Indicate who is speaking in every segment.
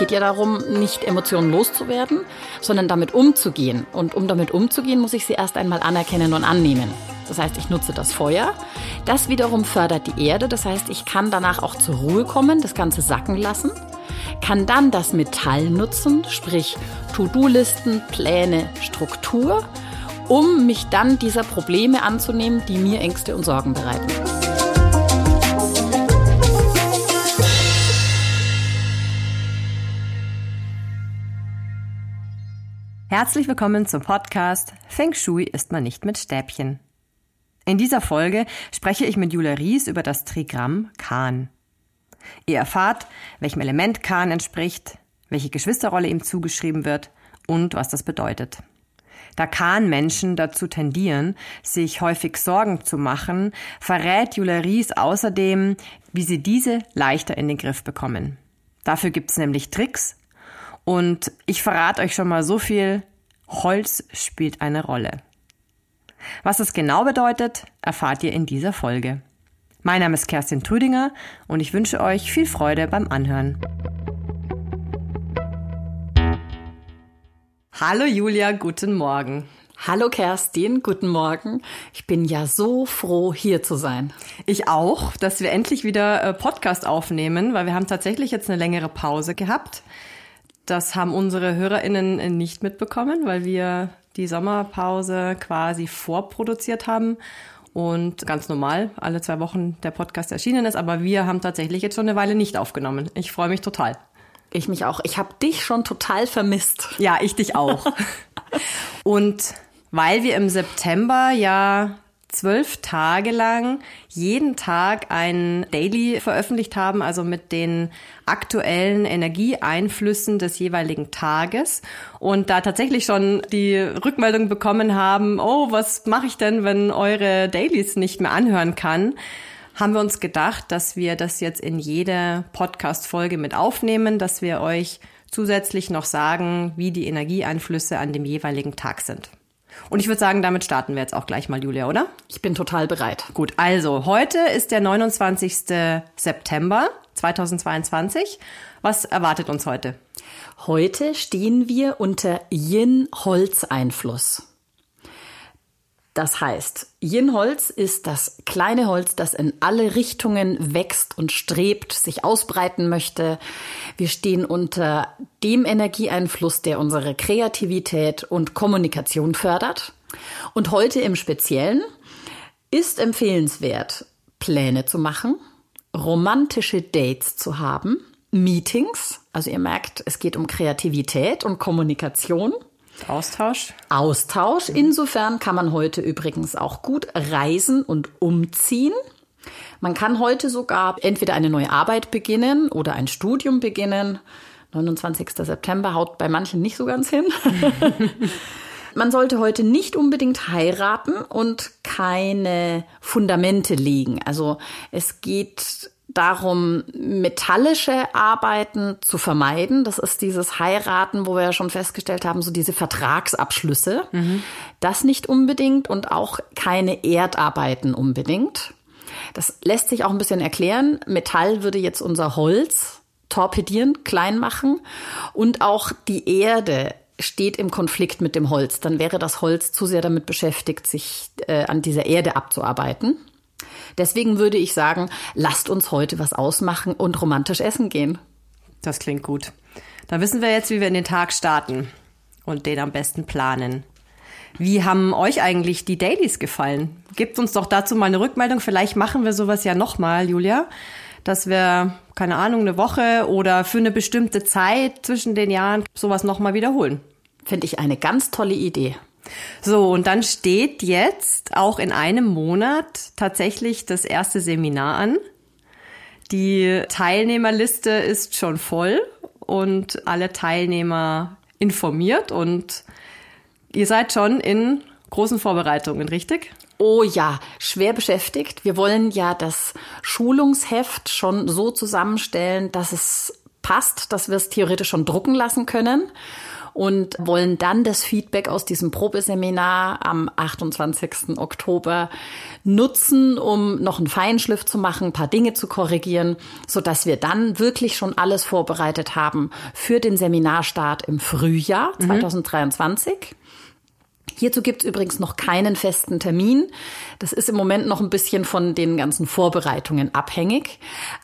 Speaker 1: geht ja darum, nicht Emotionen loszuwerden, sondern damit umzugehen. Und um damit umzugehen, muss ich sie erst einmal anerkennen und annehmen. Das heißt, ich nutze das Feuer. Das wiederum fördert die Erde. Das heißt, ich kann danach auch zur Ruhe kommen, das Ganze sacken lassen, kann dann das Metall nutzen, sprich To-Do-Listen, Pläne, Struktur, um mich dann dieser Probleme anzunehmen, die mir Ängste und Sorgen bereiten.
Speaker 2: Herzlich willkommen zum Podcast Feng Shui ist man nicht mit Stäbchen. In dieser Folge spreche ich mit Julia Ries über das Trigramm Kahn. Ihr erfahrt, welchem Element Kahn entspricht, welche Geschwisterrolle ihm zugeschrieben wird und was das bedeutet. Da Kahn-Menschen dazu tendieren, sich häufig Sorgen zu machen, verrät Julia Ries außerdem, wie sie diese leichter in den Griff bekommen. Dafür gibt es nämlich Tricks und ich verrate euch schon mal so viel, Holz spielt eine Rolle. Was das genau bedeutet, erfahrt ihr in dieser Folge. Mein Name ist Kerstin Trüdinger und ich wünsche euch viel Freude beim Anhören. Hallo Julia, guten Morgen.
Speaker 1: Hallo Kerstin, guten Morgen. Ich bin ja so froh, hier zu sein.
Speaker 2: Ich auch, dass wir endlich wieder äh, Podcast aufnehmen, weil wir haben tatsächlich jetzt eine längere Pause gehabt. Das haben unsere HörerInnen nicht mitbekommen, weil wir die Sommerpause quasi vorproduziert haben und ganz normal alle zwei Wochen der Podcast erschienen ist. Aber wir haben tatsächlich jetzt schon eine Weile nicht aufgenommen. Ich freue mich total.
Speaker 1: Ich mich auch. Ich habe dich schon total vermisst.
Speaker 2: Ja, ich dich auch. und weil wir im September ja zwölf Tage lang jeden Tag ein Daily veröffentlicht haben, also mit den aktuellen Energieeinflüssen des jeweiligen Tages und da tatsächlich schon die Rückmeldung bekommen haben, oh, was mache ich denn, wenn eure Dailies nicht mehr anhören kann? haben wir uns gedacht, dass wir das jetzt in jede Podcast-Folge mit aufnehmen, dass wir euch zusätzlich noch sagen, wie die Energieeinflüsse an dem jeweiligen Tag sind. Und ich würde sagen, damit starten wir jetzt auch gleich mal, Julia, oder?
Speaker 1: Ich bin total bereit.
Speaker 2: Gut, also heute ist der 29. September 2022. Was erwartet uns heute?
Speaker 1: Heute stehen wir unter Yin-Holz-Einfluss. Das heißt, Yin-Holz ist das kleine Holz, das in alle Richtungen wächst und strebt, sich ausbreiten möchte. Wir stehen unter dem Energieeinfluss, der unsere Kreativität und Kommunikation fördert. Und heute im Speziellen ist empfehlenswert, Pläne zu machen, romantische Dates zu haben, Meetings. Also ihr merkt, es geht um Kreativität und Kommunikation.
Speaker 2: Austausch.
Speaker 1: Austausch. Insofern kann man heute übrigens auch gut reisen und umziehen. Man kann heute sogar entweder eine neue Arbeit beginnen oder ein Studium beginnen. 29. September haut bei manchen nicht so ganz hin. Man sollte heute nicht unbedingt heiraten und keine Fundamente legen. Also es geht darum, metallische Arbeiten zu vermeiden. Das ist dieses Heiraten, wo wir ja schon festgestellt haben, so diese Vertragsabschlüsse. Mhm. Das nicht unbedingt und auch keine Erdarbeiten unbedingt. Das lässt sich auch ein bisschen erklären. Metall würde jetzt unser Holz torpedieren, klein machen und auch die Erde steht im Konflikt mit dem Holz. Dann wäre das Holz zu sehr damit beschäftigt, sich äh, an dieser Erde abzuarbeiten. Deswegen würde ich sagen, lasst uns heute was ausmachen und romantisch essen gehen.
Speaker 2: Das klingt gut. Dann wissen wir jetzt, wie wir in den Tag starten und den am besten planen. Wie haben euch eigentlich die Dailies gefallen? Gebt uns doch dazu mal eine Rückmeldung. Vielleicht machen wir sowas ja nochmal, Julia, dass wir, keine Ahnung, eine Woche oder für eine bestimmte Zeit zwischen den Jahren sowas nochmal wiederholen.
Speaker 1: Finde ich eine ganz tolle Idee.
Speaker 2: So, und dann steht jetzt auch in einem Monat tatsächlich das erste Seminar an. Die Teilnehmerliste ist schon voll und alle Teilnehmer informiert und ihr seid schon in großen Vorbereitungen, richtig?
Speaker 1: Oh ja, schwer beschäftigt. Wir wollen ja das Schulungsheft schon so zusammenstellen, dass es passt, dass wir es theoretisch schon drucken lassen können. Und wollen dann das Feedback aus diesem Probeseminar am 28. Oktober nutzen, um noch einen Feinschliff zu machen, ein paar Dinge zu korrigieren, so dass wir dann wirklich schon alles vorbereitet haben für den Seminarstart im Frühjahr 2023. Mhm. Hierzu gibt es übrigens noch keinen festen Termin. Das ist im Moment noch ein bisschen von den ganzen Vorbereitungen abhängig.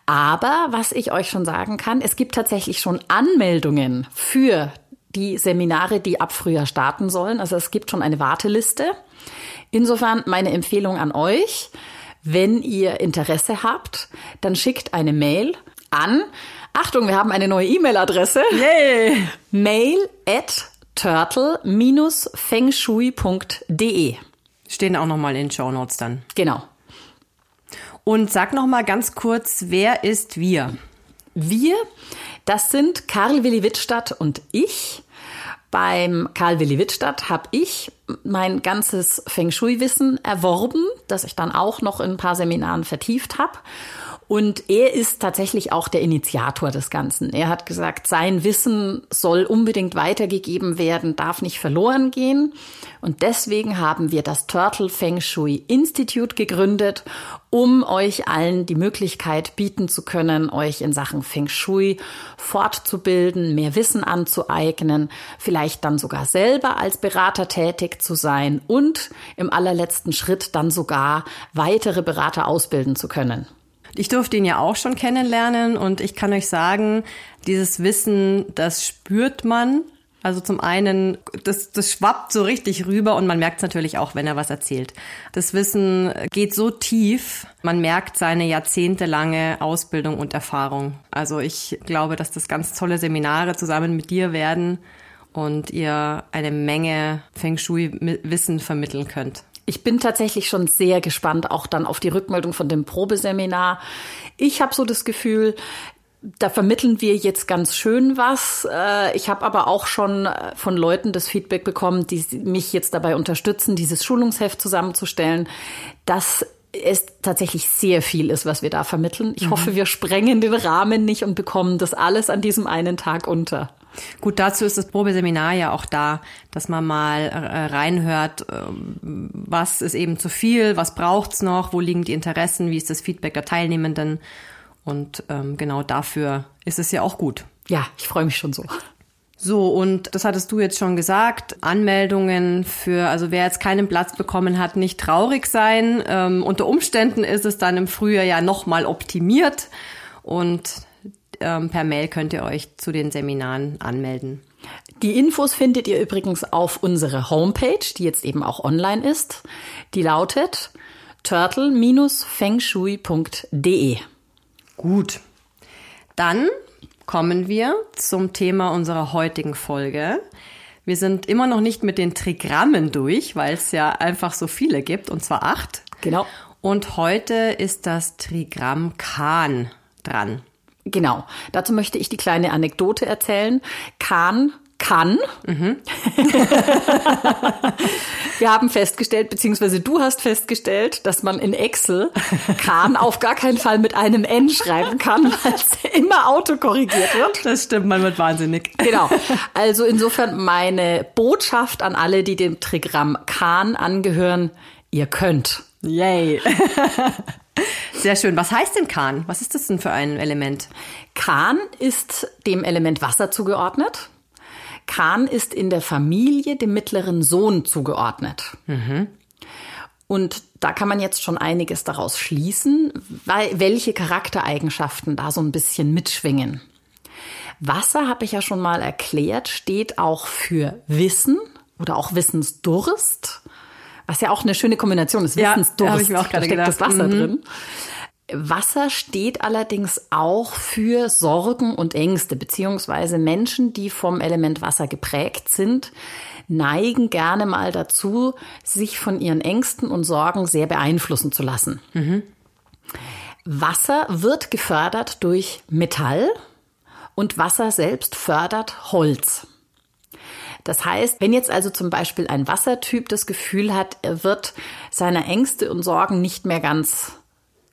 Speaker 1: Aber was ich euch schon sagen kann, es gibt tatsächlich schon Anmeldungen für die Seminare, die ab Frühjahr starten sollen. Also es gibt schon eine Warteliste. Insofern meine Empfehlung an euch, wenn ihr Interesse habt, dann schickt eine Mail an. Achtung, wir haben eine neue E-Mail-Adresse.
Speaker 2: Yay!
Speaker 1: Mail at turtle-fengshui.de.
Speaker 2: Stehen auch nochmal in den Show Notes dann.
Speaker 1: Genau.
Speaker 2: Und sag nochmal ganz kurz, wer ist wir?
Speaker 1: Wir, das sind Karl Willi Wittstadt und ich. Beim Karl Willi Wittstadt habe ich mein ganzes Feng Shui-Wissen erworben, das ich dann auch noch in ein paar Seminaren vertieft habe. Und er ist tatsächlich auch der Initiator des Ganzen. Er hat gesagt, sein Wissen soll unbedingt weitergegeben werden, darf nicht verloren gehen. Und deswegen haben wir das Turtle Feng Shui Institute gegründet, um euch allen die Möglichkeit bieten zu können, euch in Sachen Feng Shui fortzubilden, mehr Wissen anzueignen, vielleicht dann sogar selber als Berater tätig zu sein und im allerletzten Schritt dann sogar weitere Berater ausbilden zu können.
Speaker 2: Ich durfte ihn ja auch schon kennenlernen und ich kann euch sagen, dieses Wissen, das spürt man. Also zum einen, das, das schwappt so richtig rüber und man merkt es natürlich auch, wenn er was erzählt. Das Wissen geht so tief, man merkt seine jahrzehntelange Ausbildung und Erfahrung. Also ich glaube, dass das ganz tolle Seminare zusammen mit dir werden und ihr eine Menge Feng Shui-Wissen vermitteln könnt.
Speaker 1: Ich bin tatsächlich schon sehr gespannt, auch dann auf die Rückmeldung von dem Probeseminar. Ich habe so das Gefühl, da vermitteln wir jetzt ganz schön was. Äh, ich habe aber auch schon äh, von Leuten das Feedback bekommen, die mich jetzt dabei unterstützen, dieses Schulungsheft zusammenzustellen, dass es tatsächlich sehr viel ist, was wir da vermitteln. Ich mhm. hoffe, wir sprengen den Rahmen nicht und bekommen das alles an diesem einen Tag unter.
Speaker 2: Gut, dazu ist das Probeseminar ja auch da, dass man mal äh, reinhört, äh, was ist eben zu viel, was braucht's noch, wo liegen die Interessen, wie ist das Feedback der Teilnehmenden. Und ähm, genau dafür ist es ja auch gut.
Speaker 1: Ja, ich freue mich schon so.
Speaker 2: So, und das hattest du jetzt schon gesagt, Anmeldungen für, also wer jetzt keinen Platz bekommen hat, nicht traurig sein. Ähm, unter Umständen ist es dann im Frühjahr ja nochmal optimiert. Und ähm, per Mail könnt ihr euch zu den Seminaren anmelden.
Speaker 1: Die Infos findet ihr übrigens auf unserer Homepage, die jetzt eben auch online ist. Die lautet turtle-fengshui.de.
Speaker 2: Gut. Dann kommen wir zum Thema unserer heutigen Folge. Wir sind immer noch nicht mit den Trigrammen durch, weil es ja einfach so viele gibt, und zwar acht.
Speaker 1: Genau.
Speaker 2: Und heute ist das Trigramm Kahn dran.
Speaker 1: Genau. Dazu möchte ich die kleine Anekdote erzählen. Kahn kann. Mhm. Wir haben festgestellt, beziehungsweise du hast festgestellt, dass man in Excel kann auf gar keinen Fall mit einem N schreiben kann, weil es immer autokorrigiert wird.
Speaker 2: Das stimmt, man wird wahnsinnig.
Speaker 1: Genau. Also insofern meine Botschaft an alle, die dem Trigramm Kahn angehören, ihr könnt.
Speaker 2: Yay. Sehr schön. Was heißt denn Kahn? Was ist das denn für ein Element?
Speaker 1: Kahn ist dem Element Wasser zugeordnet. Kahn ist in der Familie dem mittleren Sohn zugeordnet. Mhm. Und da kann man jetzt schon einiges daraus schließen, weil, welche Charaktereigenschaften da so ein bisschen mitschwingen. Wasser, habe ich ja schon mal erklärt, steht auch für Wissen oder auch Wissensdurst. Was ja auch eine schöne Kombination ist.
Speaker 2: Ja, Wissensdurst. Ich mir auch gerade da steckt
Speaker 1: gedacht. das Wasser mhm. drin. Wasser steht allerdings auch für Sorgen und Ängste, beziehungsweise Menschen, die vom Element Wasser geprägt sind, neigen gerne mal dazu, sich von ihren Ängsten und Sorgen sehr beeinflussen zu lassen. Mhm. Wasser wird gefördert durch Metall und Wasser selbst fördert Holz. Das heißt, wenn jetzt also zum Beispiel ein Wassertyp das Gefühl hat, er wird seiner Ängste und Sorgen nicht mehr ganz,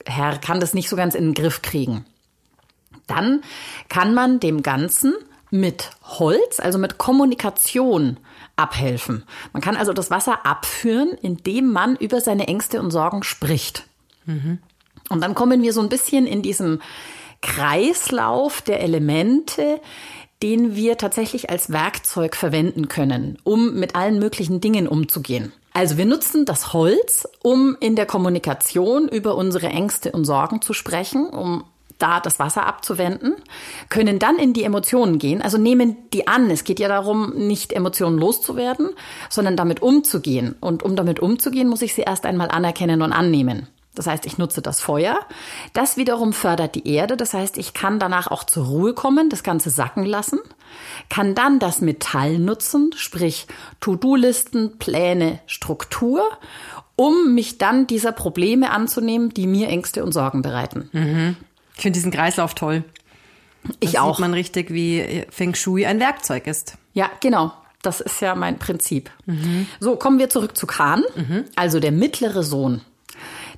Speaker 1: er kann das nicht so ganz in den Griff kriegen, dann kann man dem Ganzen mit Holz, also mit Kommunikation abhelfen. Man kann also das Wasser abführen, indem man über seine Ängste und Sorgen spricht. Mhm. Und dann kommen wir so ein bisschen in diesen Kreislauf der Elemente, den wir tatsächlich als Werkzeug verwenden können, um mit allen möglichen Dingen umzugehen. Also wir nutzen das Holz, um in der Kommunikation über unsere Ängste und Sorgen zu sprechen, um da das Wasser abzuwenden, können dann in die Emotionen gehen, also nehmen die an. Es geht ja darum, nicht Emotionen loszuwerden, sondern damit umzugehen. Und um damit umzugehen, muss ich sie erst einmal anerkennen und annehmen. Das heißt, ich nutze das Feuer. Das wiederum fördert die Erde. Das heißt, ich kann danach auch zur Ruhe kommen, das Ganze sacken lassen, kann dann das Metall nutzen, sprich To-Do-Listen, Pläne, Struktur, um mich dann dieser Probleme anzunehmen, die mir Ängste und Sorgen bereiten.
Speaker 2: Mhm. Ich finde diesen Kreislauf toll.
Speaker 1: Ich da auch.
Speaker 2: Sieht man richtig, wie Feng Shui ein Werkzeug ist.
Speaker 1: Ja, genau. Das ist ja mein Prinzip. Mhm. So, kommen wir zurück zu Khan, mhm. also der mittlere Sohn.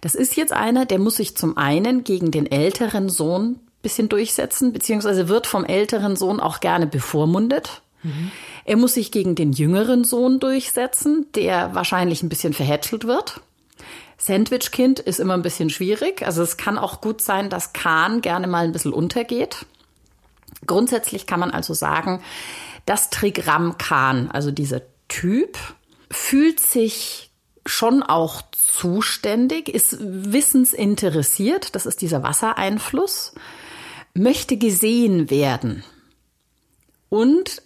Speaker 1: Das ist jetzt einer, der muss sich zum einen gegen den älteren Sohn bisschen durchsetzen, beziehungsweise wird vom älteren Sohn auch gerne bevormundet. Mhm. Er muss sich gegen den jüngeren Sohn durchsetzen, der wahrscheinlich ein bisschen verhätschelt wird. Sandwich-Kind ist immer ein bisschen schwierig. Also es kann auch gut sein, dass Kahn gerne mal ein bisschen untergeht. Grundsätzlich kann man also sagen, das Trigramm Kahn, also dieser Typ, fühlt sich schon auch zuständig, ist wissensinteressiert, das ist dieser Wassereinfluss, möchte gesehen werden und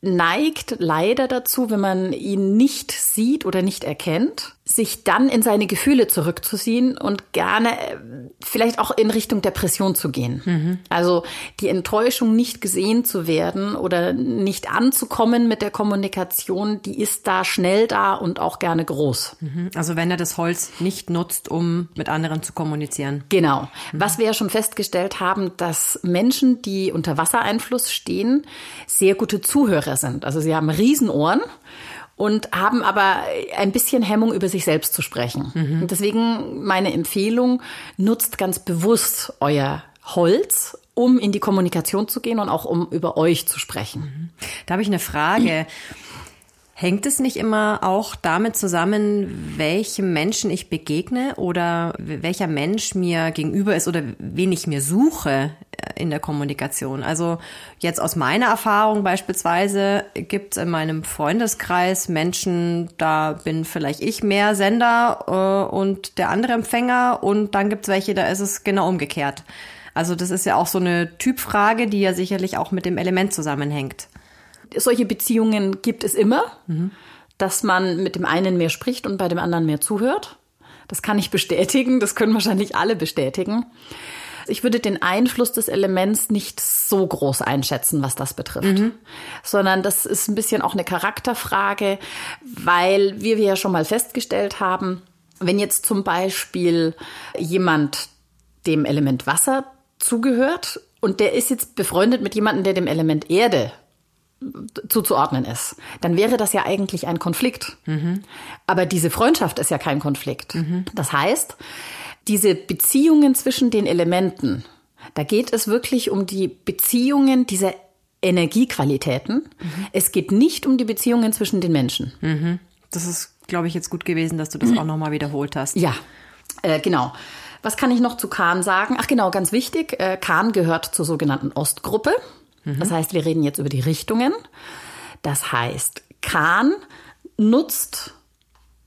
Speaker 1: neigt leider dazu, wenn man ihn nicht sieht oder nicht erkennt, sich dann in seine Gefühle zurückzuziehen und gerne äh, vielleicht auch in Richtung Depression zu gehen. Mhm. Also die Enttäuschung, nicht gesehen zu werden oder nicht anzukommen mit der Kommunikation, die ist da schnell da und auch gerne groß.
Speaker 2: Mhm. Also wenn er das Holz nicht nutzt, um mit anderen zu kommunizieren.
Speaker 1: Genau. Mhm. Was wir ja schon festgestellt haben, dass Menschen, die unter Wassereinfluss stehen, sehr gute Zuhörer sind. Also sie haben Riesenohren und haben aber ein bisschen Hemmung, über sich selbst zu sprechen. Mhm. Und deswegen meine Empfehlung, nutzt ganz bewusst euer Holz, um in die Kommunikation zu gehen und auch um über euch zu sprechen. Mhm.
Speaker 2: Da habe ich eine Frage. Hängt es nicht immer auch damit zusammen, welchem Menschen ich begegne oder welcher Mensch mir gegenüber ist oder wen ich mir suche äh, in der Kommunikation? Also jetzt aus meiner Erfahrung beispielsweise gibt es in meinem Freundeskreis Menschen, da bin vielleicht ich mehr Sender äh, und der andere Empfänger und dann gibt es welche, da ist es genau umgekehrt. Also das ist ja auch so eine Typfrage, die ja sicherlich auch mit dem Element zusammenhängt
Speaker 1: solche Beziehungen gibt es immer, mhm. dass man mit dem einen mehr spricht und bei dem anderen mehr zuhört. Das kann ich bestätigen, das können wahrscheinlich alle bestätigen. Ich würde den Einfluss des Elements nicht so groß einschätzen, was das betrifft, mhm. sondern das ist ein bisschen auch eine Charakterfrage, weil wie wir ja schon mal festgestellt haben, wenn jetzt zum Beispiel jemand dem Element Wasser zugehört und der ist jetzt befreundet mit jemandem, der dem Element Erde zuzuordnen ist, dann wäre das ja eigentlich ein Konflikt. Mhm. Aber diese Freundschaft ist ja kein Konflikt. Mhm. Das heißt, diese Beziehungen zwischen den Elementen, da geht es wirklich um die Beziehungen dieser Energiequalitäten. Mhm. Es geht nicht um die Beziehungen zwischen den Menschen.
Speaker 2: Das ist, glaube ich, jetzt gut gewesen, dass du das auch nochmal wiederholt hast.
Speaker 1: Ja, äh, genau. Was kann ich noch zu Kahn sagen? Ach genau, ganz wichtig, äh, Kahn gehört zur sogenannten Ostgruppe. Mhm. Das heißt, wir reden jetzt über die Richtungen. Das heißt, Kahn nutzt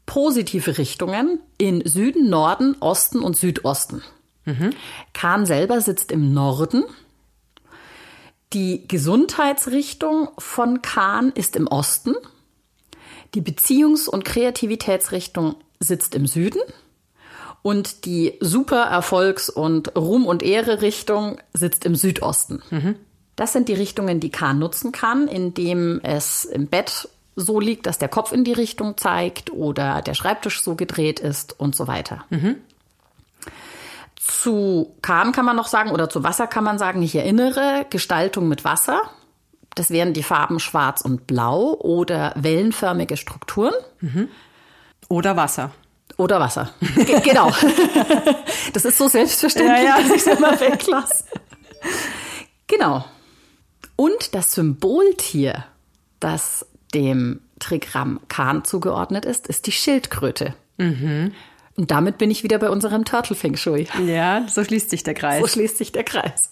Speaker 1: positive Richtungen in Süden, Norden, Osten und Südosten. Mhm. Kahn selber sitzt im Norden. Die Gesundheitsrichtung von Kahn ist im Osten. Die Beziehungs- und Kreativitätsrichtung sitzt im Süden. Und die Super Erfolgs- und Ruhm- und Ehre-Richtung sitzt im Südosten. Mhm. Das sind die Richtungen, die Kahn nutzen kann, indem es im Bett so liegt, dass der Kopf in die Richtung zeigt oder der Schreibtisch so gedreht ist und so weiter. Mhm. Zu Kahn kann man noch sagen oder zu Wasser kann man sagen, ich erinnere Gestaltung mit Wasser. Das wären die Farben schwarz und blau oder wellenförmige Strukturen. Mhm.
Speaker 2: Oder Wasser.
Speaker 1: Oder Wasser. G genau. das ist so selbstverständlich, ja, ja. dass ich es immer weglasse. Genau. Und das Symboltier, das dem Trigramm Kahn zugeordnet ist, ist die Schildkröte. Mhm. Und damit bin ich wieder bei unserem Turtle Feng Shui.
Speaker 2: Ja, so schließt sich der Kreis.
Speaker 1: So schließt sich der Kreis.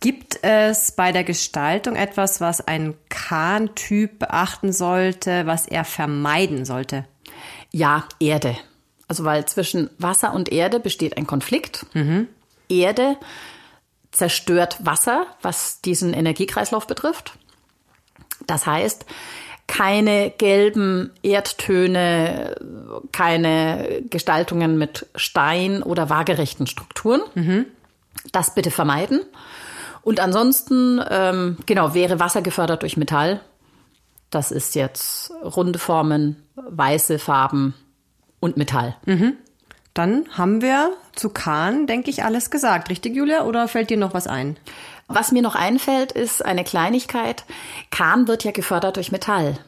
Speaker 2: Gibt es bei der Gestaltung etwas, was ein Kahn-Typ beachten sollte, was er vermeiden sollte?
Speaker 1: Ja, Erde. Also weil zwischen Wasser und Erde besteht ein Konflikt. Mhm. Erde zerstört Wasser, was diesen Energiekreislauf betrifft. Das heißt, keine gelben Erdtöne, keine Gestaltungen mit Stein oder waagerechten Strukturen. Mhm. Das bitte vermeiden. Und ansonsten, ähm, genau, wäre Wasser gefördert durch Metall. Das ist jetzt runde Formen, weiße Farben und Metall.
Speaker 2: Mhm. Dann haben wir zu Kahn, denke ich, alles gesagt. Richtig, Julia? Oder fällt dir noch was ein?
Speaker 1: Was mir noch einfällt, ist eine Kleinigkeit. Kahn wird ja gefördert durch Metall.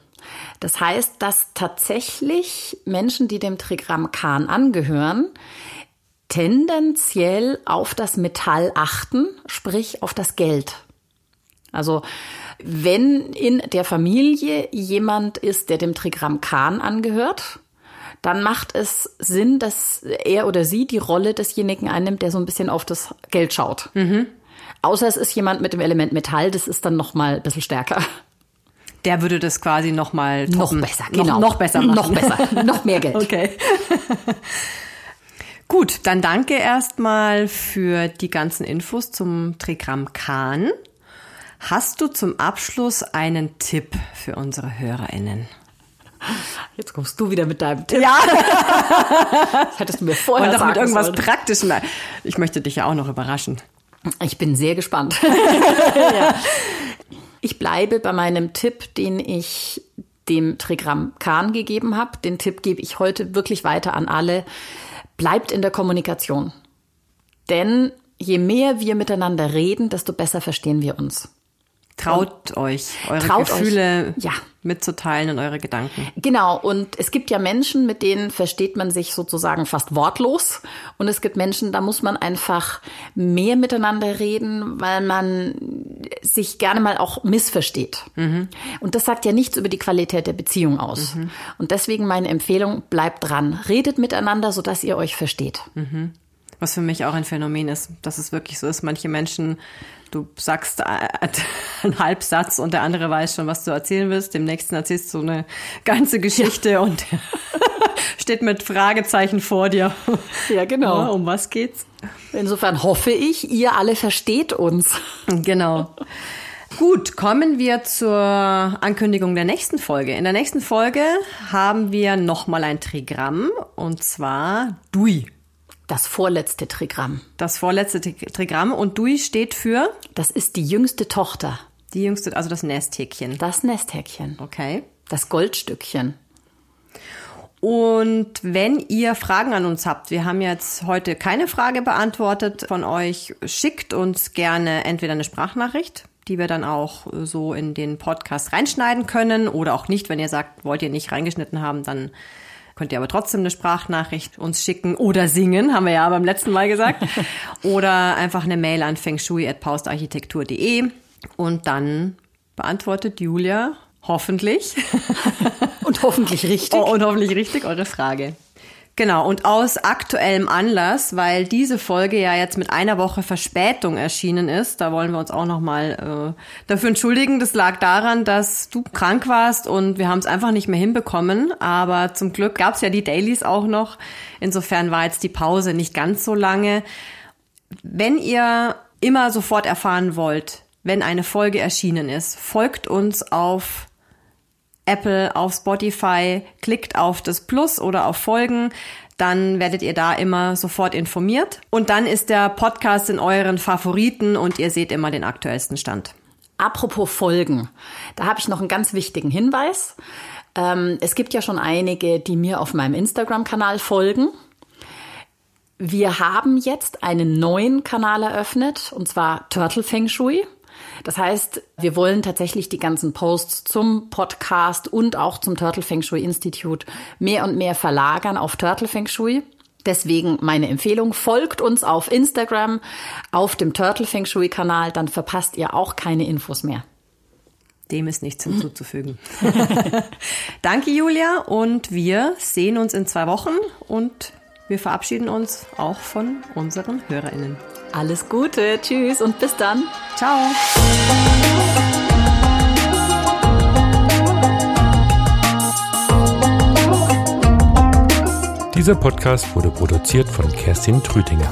Speaker 1: Das heißt, dass tatsächlich Menschen, die dem Trigramm Kahn angehören, tendenziell auf das Metall achten, sprich auf das Geld. Also wenn in der Familie jemand ist, der dem Trigramm Kahn angehört, dann macht es Sinn, dass er oder sie die Rolle desjenigen einnimmt, der so ein bisschen auf das Geld schaut. Mhm. Außer es ist jemand mit dem Element Metall, das ist dann noch mal ein bisschen stärker.
Speaker 2: Der würde das quasi noch mal
Speaker 1: toppen. Noch besser, genau.
Speaker 2: Noch, noch besser machen.
Speaker 1: Noch besser, noch mehr Geld.
Speaker 2: Okay. Gut, dann danke erstmal für die ganzen Infos zum Trigramm Kahn. Hast du zum Abschluss einen Tipp für unsere HörerInnen?
Speaker 1: Jetzt kommst du wieder mit deinem Tipp.
Speaker 2: Ja.
Speaker 1: das hättest du mir vorher
Speaker 2: Und
Speaker 1: doch
Speaker 2: mit irgendwas
Speaker 1: sollen.
Speaker 2: Praktischem. Ich möchte dich ja auch noch überraschen.
Speaker 1: Ich bin sehr gespannt. ja. Ich bleibe bei meinem Tipp, den ich dem Trigramm Kahn gegeben habe. Den Tipp gebe ich heute wirklich weiter an alle. Bleibt in der Kommunikation. Denn je mehr wir miteinander reden, desto besser verstehen wir uns.
Speaker 2: Traut euch, eure
Speaker 1: Traut
Speaker 2: Gefühle
Speaker 1: euch. Ja.
Speaker 2: Mitzuteilen und eure Gedanken.
Speaker 1: Genau, und es gibt ja Menschen, mit denen versteht man sich sozusagen fast wortlos. Und es gibt Menschen, da muss man einfach mehr miteinander reden, weil man sich gerne mal auch missversteht. Mhm. Und das sagt ja nichts über die Qualität der Beziehung aus. Mhm. Und deswegen meine Empfehlung, bleibt dran. Redet miteinander, sodass ihr euch versteht.
Speaker 2: Mhm. Was für mich auch ein Phänomen ist, dass es wirklich so ist. Manche Menschen, du sagst einen Halbsatz und der andere weiß schon, was du erzählen willst. Dem nächsten erzählst du eine ganze Geschichte ja. und steht mit Fragezeichen vor dir.
Speaker 1: Ja, genau. Ja,
Speaker 2: um was geht's?
Speaker 1: Insofern hoffe ich, ihr alle versteht uns.
Speaker 2: Genau. Gut, kommen wir zur Ankündigung der nächsten Folge. In der nächsten Folge haben wir nochmal ein Trigramm und zwar Dui.
Speaker 1: Das vorletzte Trigramm.
Speaker 2: Das vorletzte Trigramm. Und Dui steht für?
Speaker 1: Das ist die jüngste Tochter.
Speaker 2: Die jüngste, also das Nesthäkchen.
Speaker 1: Das Nesthäkchen.
Speaker 2: Okay.
Speaker 1: Das Goldstückchen.
Speaker 2: Und wenn ihr Fragen an uns habt, wir haben jetzt heute keine Frage beantwortet von euch, schickt uns gerne entweder eine Sprachnachricht, die wir dann auch so in den Podcast reinschneiden können oder auch nicht, wenn ihr sagt, wollt ihr nicht reingeschnitten haben, dann Könnt ihr aber trotzdem eine Sprachnachricht uns schicken oder singen, haben wir ja beim letzten Mal gesagt. oder einfach eine Mail an fengshui.paustarchitektur.de und dann beantwortet Julia hoffentlich.
Speaker 1: und hoffentlich richtig.
Speaker 2: Oh, und hoffentlich richtig eure Frage. Genau, und aus aktuellem Anlass, weil diese Folge ja jetzt mit einer Woche Verspätung erschienen ist, da wollen wir uns auch nochmal äh, dafür entschuldigen. Das lag daran, dass du krank warst und wir haben es einfach nicht mehr hinbekommen. Aber zum Glück gab es ja die Dailies auch noch. Insofern war jetzt die Pause nicht ganz so lange. Wenn ihr immer sofort erfahren wollt, wenn eine Folge erschienen ist, folgt uns auf Apple, auf Spotify, klickt auf das Plus oder auf Folgen, dann werdet ihr da immer sofort informiert. Und dann ist der Podcast in euren Favoriten und ihr seht immer den aktuellsten Stand.
Speaker 1: Apropos Folgen, da habe ich noch einen ganz wichtigen Hinweis. Ähm, es gibt ja schon einige, die mir auf meinem Instagram-Kanal folgen. Wir haben jetzt einen neuen Kanal eröffnet, und zwar Turtle Feng Shui. Das heißt, wir wollen tatsächlich die ganzen Posts zum Podcast und auch zum Turtle Feng Shui Institute mehr und mehr verlagern auf Turtle Feng Shui. Deswegen meine Empfehlung, folgt uns auf Instagram, auf dem Turtle Feng Shui Kanal, dann verpasst ihr auch keine Infos mehr.
Speaker 2: Dem ist nichts hinzuzufügen. Danke, Julia, und wir sehen uns in zwei Wochen und wir verabschieden uns auch von unseren HörerInnen.
Speaker 1: Alles Gute, tschüss und bis dann.
Speaker 2: Ciao.
Speaker 3: Dieser Podcast wurde produziert von Kerstin Trütinger.